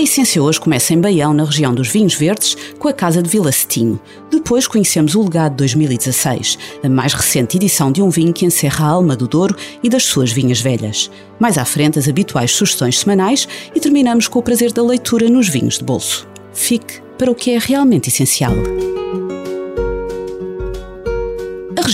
A essência hoje começa em Baião, na região dos vinhos verdes, com a Casa de Vila Cetinho. Depois conhecemos o Legado 2016, a mais recente edição de um vinho que encerra a alma do Douro e das suas vinhas velhas. Mais à frente, as habituais sugestões semanais e terminamos com o prazer da leitura nos vinhos de bolso. Fique para o que é realmente essencial.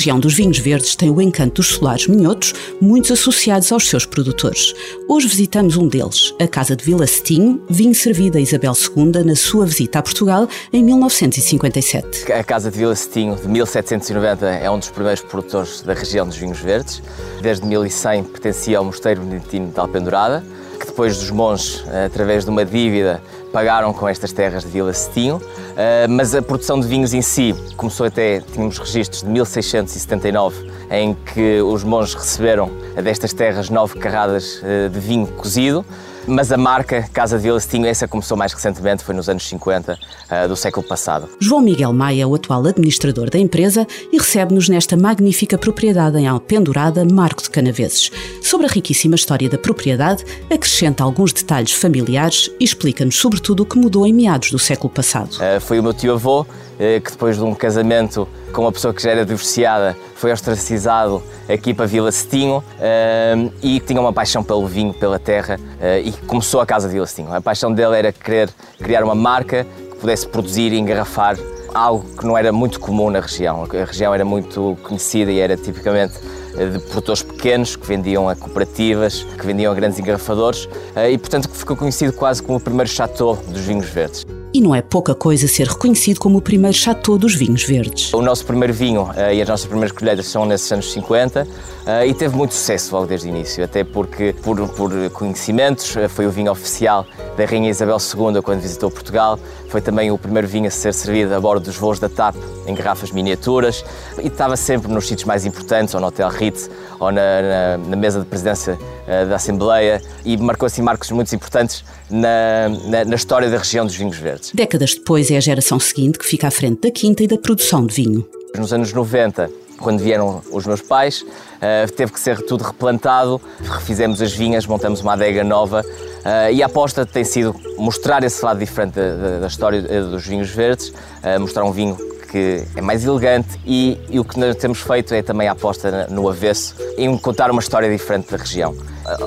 Região dos vinhos verdes tem o encanto dos solares minhotos, muitos associados aos seus produtores. Hoje visitamos um deles, a Casa de Vila Cetinho, vinho servido a Isabel II na sua visita a Portugal em 1957. A Casa de Vila Cetinho, de 1790, é um dos primeiros produtores da região dos vinhos verdes. Desde 1100 pertencia ao Mosteiro Beneditino de Alpendurada, que depois dos monges, através de uma dívida, pagaram com estas terras de Vila Cetinho, eh, mas a produção de vinhos em si começou até, tínhamos registros de 1679, em que os monges receberam destas terras nove carradas eh, de vinho cozido, mas a marca Casa de Vila Cetinho, essa começou mais recentemente, foi nos anos 50 uh, eh, do século passado. João Miguel Maia é o atual administrador da empresa e recebe-nos nesta magnífica propriedade em Alpendurada, Marco de Canaveses. Sobre a riquíssima história da propriedade, acrescenta alguns detalhes familiares e explica-nos sobretudo o que mudou em meados do século passado. Uh, foi o meu tio-avô eh, que depois de um casamento com uma pessoa que já era divorciada foi ostracizado aqui para Vila Cetinho uh, e tinha uma paixão pelo vinho, pela terra uh, e começou a Casa de Vila Cetinho. A paixão dele era querer criar uma marca que pudesse produzir e engarrafar algo que não era muito comum na região. A região era muito conhecida e era tipicamente de produtores pequenos que vendiam a cooperativas, que vendiam a grandes engarrafadores e, portanto, ficou conhecido quase como o primeiro chateau dos vinhos verdes. E não é pouca coisa ser reconhecido como o primeiro chateau dos vinhos verdes. O nosso primeiro vinho uh, e as nossas primeiras colheitas são nesses anos 50 uh, eh, e teve muito sucesso logo desde o início, até porque, por, por conhecimentos, uh, foi o vinho oficial da Rainha Isabel II quando visitou Portugal, foi também o primeiro vinho a ser servido a bordo dos voos da TAP em garrafas miniaturas e estava sempre nos sítios mais importantes, ou no Hotel Ritz, ou na, na, na mesa de presidência da Assembleia e marcou assim marcos muito importantes na, na, na, história da região dos vinhos verdes. Décadas depois é a geração seguinte que fica à frente da quinta e da produção de vinho. Nos anos 90, quando vieram os meus pais, uh, teve que ser tudo replantado, refizemos as vinhas, montamos uma adega nova uh, e a aposta tem sido mostrar esse lado diferente da, da, história eh, dos vinhos verdes, mostrar um vinho que é mais elegante e, e, o que nós temos feito é também a aposta no avesso em contar uma história diferente da região.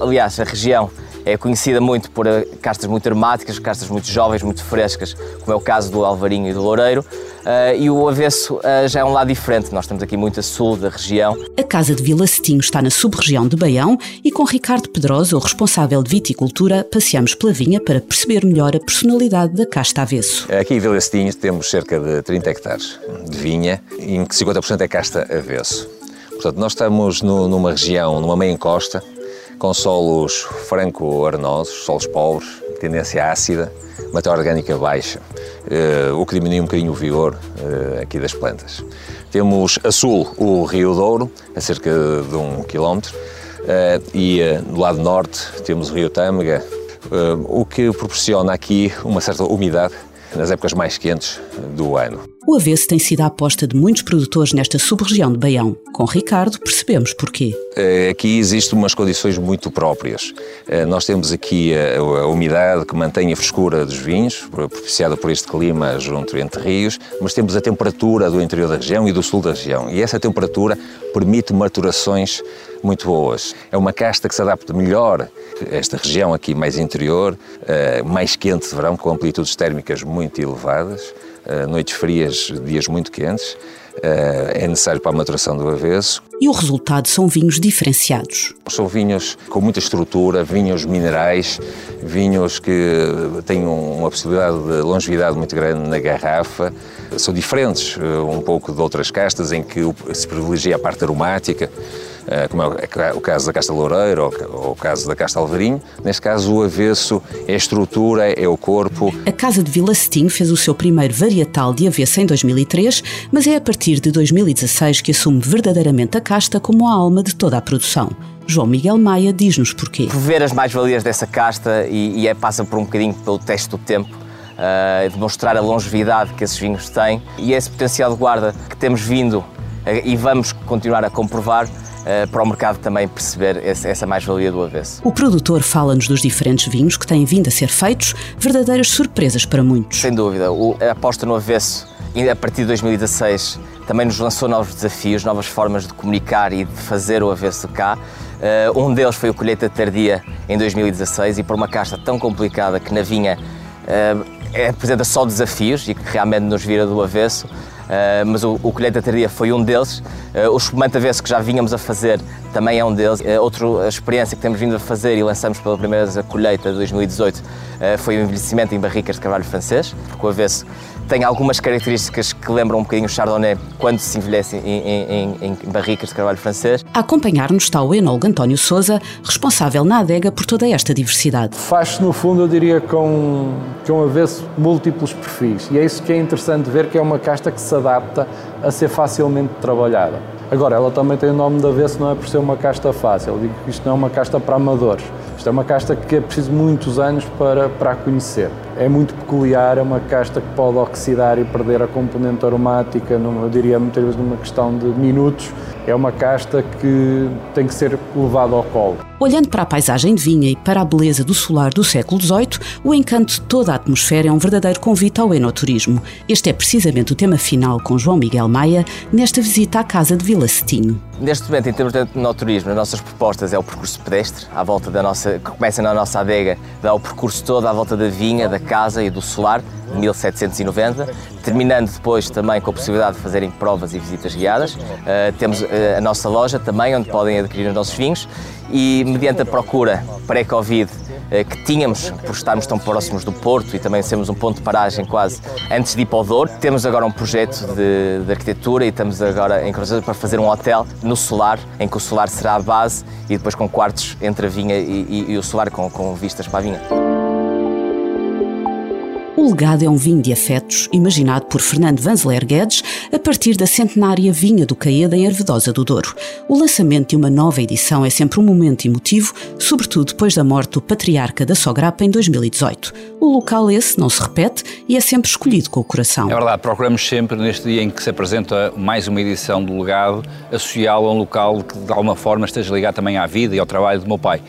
Aliás, a região é conhecida muito por eh, castas muito aromáticas, castas muito jovens, muito frescas, como é o caso do Alvarinho e do Loureiro. Uh, e o avesso uh, já é um lado diferente. Nós estamos aqui muito a sul da região. A Casa de Vila Cetinho está na sub-região de Baião e com Ricardo Pedrosa, o responsável de viticultura, passeamos pela vinha para perceber melhor a personalidade da casta avesso. Aqui em Vila Cetinho temos cerca de 30 hectares de vinha, em que 50% é casta avesso. Portanto, nós estamos no, numa região, numa meia encosta, com solos franco-arenosos, solos pobres, tendência ácida, matéria orgânica baixa, eh, o que diminui um bocadinho o vigor eh, aqui das plantas. Temos a sul o Rio Douro, a cerca de um quilómetro, eh, e no lado norte temos o Rio Tâmega, o que proporciona aqui uma certa umidade nas épocas mais quentes do ano. O avesso tem sido a aposta de muitos produtores nesta sub-região de Baião. Com Ricardo percebemos porquê. Eh, aqui existem umas condições muito próprias. Eh, nós temos aqui a, umidade que mantém a frescura dos vinhos, propiciada por este clima junto entre rios, mas temos a temperatura do interior da região e do sul da região. E essa temperatura permite maturações muito boas. É uma casta que se adapta melhor a esta região aqui mais interior, eh, mais quente de verão, com amplitudes térmicas muito elevadas eh, noites frias, dias muito quentes, eh, é necessário para a maturação do avesso. E o resultado são vinhos diferenciados. São vinhos com muita estrutura, vinhos minerais, vinhos que têm uma possibilidade de longevidade muito grande na garrafa. São diferentes um pouco de outras castas em que se privilegia a parte aromática. Eh, como é o caso da Casta Loureiro ou o caso da Casta Alvarinho. Neste caso, o avesso é a estrutura, é o corpo. A Casa de Vila Cetim fez o seu primeiro varietal de avesso em 2003, mas é a partir de 2016 que assume verdadeiramente a casta como a alma de toda a produção. João Miguel Maia diz-nos porquê. Por ver as mais-valias dessa casta e, e é, passa por um bocadinho pelo teste do tempo, uh, demonstrar a longevidade que esses vinhos têm e esse potencial de guarda que temos vindo uh, e vamos continuar a comprovar uh, para o mercado também perceber essa mais-valia do avesso. O produtor fala-nos dos diferentes vinhos que têm vindo a ser feitos, verdadeiras surpresas para muitos. Sem dúvida, a aposta no avesso, a partir de 2016, também nos lançou novos desafios, novas formas de comunicar e de fazer o avesso cá. Uh, um deles foi o colheita tardia em 2016 e por uma casta tão complicada que na vinha uh, apresenta só desafios e que realmente nos vira do avesso, mas o, o colheita tardia foi um deles. Uh, o espumante avesso que já vínhamos a fazer também é um deles. Uh, outra experiência que temos vindo a fazer e lançamos pela primeira vez a colheita de 2018 foi o envelhecimento em barricas de carvalho francês, porque o avesso tem algumas características que lembram um bocadinho o Chardonnay quando se envelhece em, em, em, barricas de carvalho francês. A acompanhar-nos está o enólogo António Souza, responsável na adega por toda esta diversidade. Faz-se, no fundo, eu diria, com, com avesso múltiplos perfis. E é isso que é interessante ver, que é uma casta que se adapta a ser facilmente trabalhada. Agora, ela também tem o nome de avesso, não é por ser uma casta fácil. Eu digo que isto não é uma casta para amadores. Isto é uma casta que é preciso muitos anos para, para a conhecer. É muito peculiar, é uma casta que pode oxidar e perder a componente aromática, numa, eu diria muitas vezes numa questão de minutos. É uma casta que tem que ser levada ao colo. Olhando para a paisagem de vinha e para a beleza do solar do século XVIII, o encanto de toda a atmosfera é um verdadeiro convite ao enoturismo. Este é precisamente o tema final com João Miguel Maia nesta visita à casa de Vila Cetinho. Neste momento, em termos de enoturismo, as nossas propostas é o percurso pedestre, à volta da nossa, que começa na nossa adega, dá o percurso todo à volta da vinha, da casa e do solar, 1790, terminando depois também com a possibilidade de fazerem provas e visitas guiadas. Uh, temos uh, a nossa loja também, onde podem adquirir os nossos vinhos e mediante a procura pré-Covid que tínhamos, por estarmos tão próximos do Porto e também sermos um ponto de paragem quase antes de ir para o Douro. Temos agora um projeto de, de arquitetura e estamos agora em Cruzeiro para fazer um hotel no solar, em que o solar será a base e depois com quartos entre a vinha e, e, e o solar com, com vistas para a vinha. O Legado é um vinho de afetos, imaginado por Fernando Vanzeler Guedes a partir da centenária vinha do Caeda em Arvedosa do Douro. O lançamento de uma nova edição é sempre um momento emotivo, sobretudo depois da morte do patriarca da Sograpa em 2018. O local esse não se repete e é sempre escolhido com o coração. É verdade, procuramos sempre, neste dia em que se apresenta mais uma edição do Legado, associá-lo a um local que de alguma forma esteja ligado também à vida e ao trabalho do meu pai.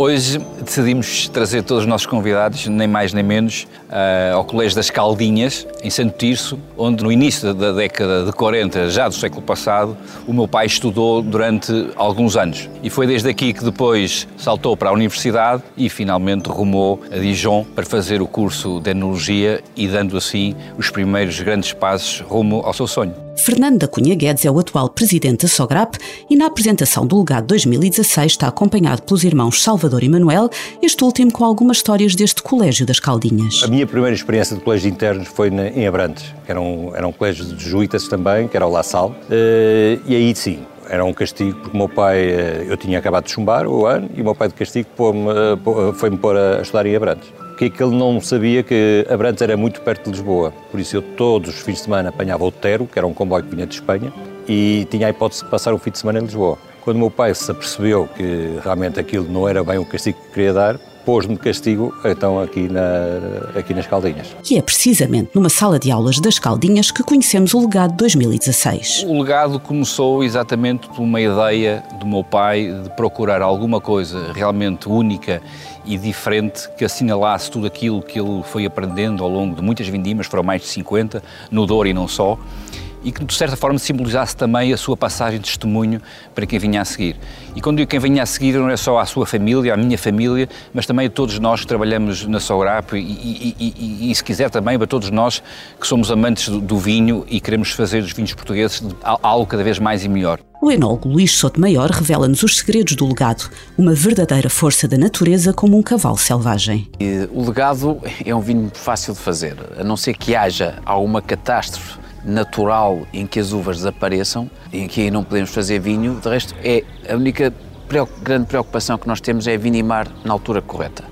Hoje decidimos trazer todos os nossos convidados, nem mais nem menos, uh, ao Colégio das Caldinhas, em Santo Tirso, onde no início da década de 40, já do século passado, o meu pai estudou durante alguns anos. E foi desde aqui que depois saltou para a universidade e finalmente rumou a Dijon para fazer o curso de Enologia e dando assim os primeiros grandes passos rumo ao seu sonho. Fernando da Cunha Guedes é o atual presidente da Sograp e na apresentação do legado 2016 está acompanhado pelos irmãos Salvador e Manuel, este último com algumas histórias deste Colégio das Caldinhas. A minha primeira experiência de colégio internos foi em Abrantes, que era um, era um colégio de jesuítas também, que era o La Salle, eh, e aí sim, era um castigo, porque o meu pai, eh, eu tinha acabado de chumbar o ano, e o meu pai de castigo eh, foi-me pôr a estudar em Abrantes porque é que ele não sabia que Abrantes era muito perto de Lisboa. Por isso eu todos os fins de semana apanhava o Tero, que era um comboio que vinha de Espanha, e tinha a hipótese de passar o fim de semana em Lisboa. Quando o meu pai se apercebeu que realmente aquilo não era bem o castigo que queria dar, pôs-me de castigo, então, aqui, na, aqui nas Caldinhas. E é precisamente numa sala de aulas das Caldinhas que conhecemos o legado 2016. O legado começou exatamente por uma ideia do meu pai de procurar alguma coisa realmente única e diferente que assinalasse tudo aquilo que ele foi aprendendo ao longo de muitas vindimas, foram mais de 50, no Douro e não só, e que de certa forma simbolizasse também a sua passagem de testemunho para quem vinha a seguir. E quando digo quem vinha a seguir não é só a sua família, a minha família, mas também a todos nós que trabalhamos na Sograp e, e, e, e, se quiser também para todos nós que somos amantes do, do vinho e queremos fazer dos vinhos portugueses algo cada vez mais e melhor. O enólogo Luís Sotomayor revela-nos os segredos do legado, uma verdadeira força da natureza como um cavalo selvagem. O legado é um vinho fácil de fazer, a não ser que haja alguma catástrofe natural em que as uvas desapareçam, em que aí não podemos fazer vinho. De resto, é a única grande preocupação que nós temos é vinimar na altura correta.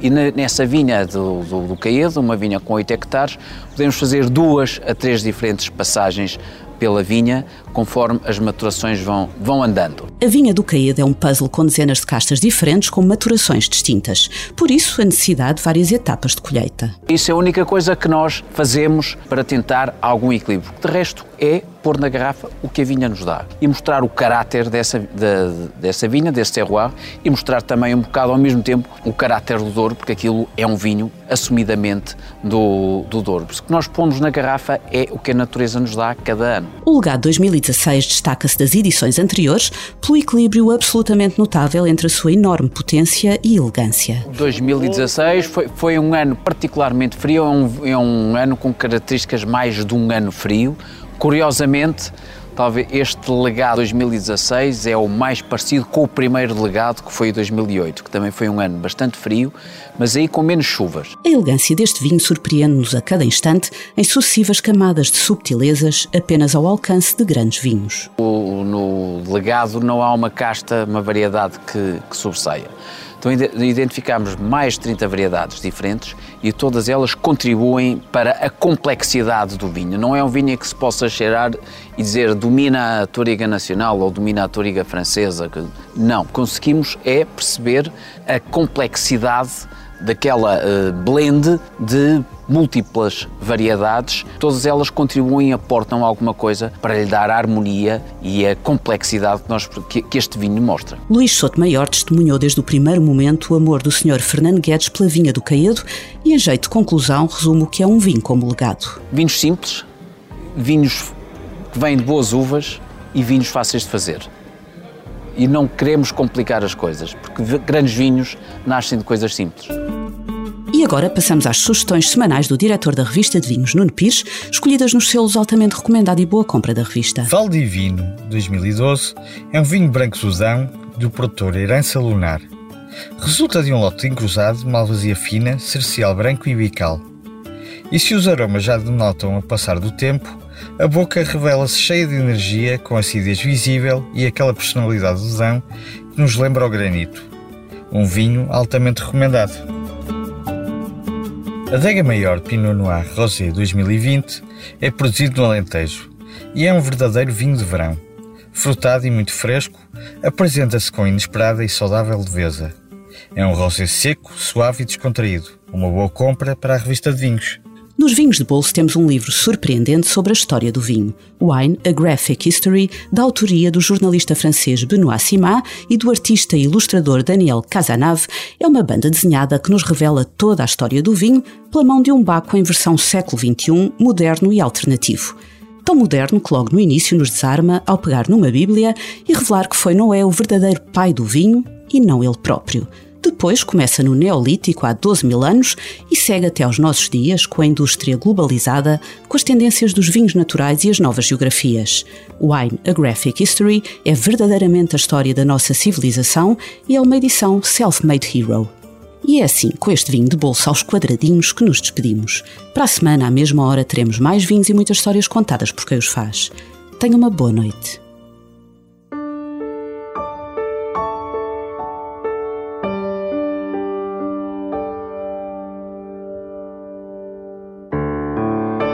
E nessa vinha do, do, do Caedo, uma vinha com 8 hectares, podemos fazer duas a três diferentes passagens pela vinha conforme as maturações vão, vão andando. A vinha do Caído é um puzzle com dezenas de castas diferentes com maturações distintas. Por isso, a necessidade de várias etapas de colheita. Isso é a única coisa que nós fazemos para tentar algum equilíbrio. De resto, é pôr na garrafa o que a vinha nos dá e mostrar o caráter dessa, de, dessa vinha, desse terroir e mostrar também um bocado ao mesmo tempo o caráter do Douro, porque aquilo é um vinho assumidamente do, do Douro. O que nós pomos na garrafa é o que a natureza nos dá cada ano. O legado 2016 destaca-se das edições anteriores pelo equilíbrio absolutamente notável entre a sua enorme potência e elegância. 2016 foi, foi um ano particularmente frio, é um, é um ano com características mais de um ano frio, Curiosamente, talvez este legado 2016 é o mais parecido com o primeiro legado que foi 2008, que também foi um ano bastante frio, mas aí com menos chuvas. A elegância deste vinho surpreende-nos a cada instante em sucessivas camadas de subtilezas apenas ao alcance de grandes vinhos. O, no legado não há uma casta, uma variedade que, que sobressaia. Então identificamos mais de 30 variedades diferentes e todas elas contribuem para a complexidade do vinho. Não é um vinho que se possa cheirar e dizer domina a toriga nacional ou domina a toriga francesa. Não, conseguimos é perceber a complexidade daquela uh, blend de múltiplas variedades, todas elas contribuem e aportam alguma coisa para lhe dar a harmonia e a complexidade que, nós, que, este vinho mostra. Luís Sotomayor testemunhou desde o primeiro momento o amor do Sr. Fernando Guedes pela vinha do Caedo e, em jeito de conclusão, resumo que é um vinho como legado. Vinhos simples, vinhos que vêm de boas uvas e vinhos fáceis de fazer e não queremos complicar as coisas, porque grandes vinhos nascem de coisas simples. E agora passamos às sugestões semanais do diretor da revista de vinhos, Nuno Pires, escolhidas nos selos altamente recomendado e boa compra da revista. Val Divino 2012 é um vinho branco Suzão do produtor Herança Lunar. Resulta de um lote encruzado malvasia fina, cercial branco e bical. E se os aromas já denotam o passar do tempo, a boca revela-se cheia de energia, com acidez visível e aquela personalidade do Dão que nos lembra o granito. Um vinho altamente recomendado. A Dega Maior Pinot Noir Rosé 2020 é produzido no Alentejo e é um verdadeiro vinho de verão. Frutado e muito fresco, apresenta-se com inesperada e saudável leveza. É um rosé seco, suave e descontraído. Uma boa compra para a revista de vinhos. Nos vinhos de bolso temos um livro surpreendente sobre a história do vinho, Wine: A Graphic History, da autoria do jornalista francês Benoît Simard e do artista e ilustrador Daniel Casanave. É uma banda desenhada que nos revela toda a história do vinho pela mão de um Baco em versão século XXI, moderno e alternativo tão moderno que logo no início nos desarma ao pegar numa Bíblia e revelar que foi Noé o verdadeiro pai do vinho e não ele próprio. Depois começa no Neolítico há 12 mil anos e segue até aos nossos dias com a indústria globalizada, com as tendências dos vinhos naturais e as novas geografias. Wine, A Graphic History é verdadeiramente a história da nossa civilização e é uma edição Self-Made Hero. E é assim, com este vinho de bolsa aos quadradinhos, que nos despedimos. Para a semana, à mesma hora, teremos mais vinhos e muitas histórias contadas por quem os faz. Tenha uma boa noite.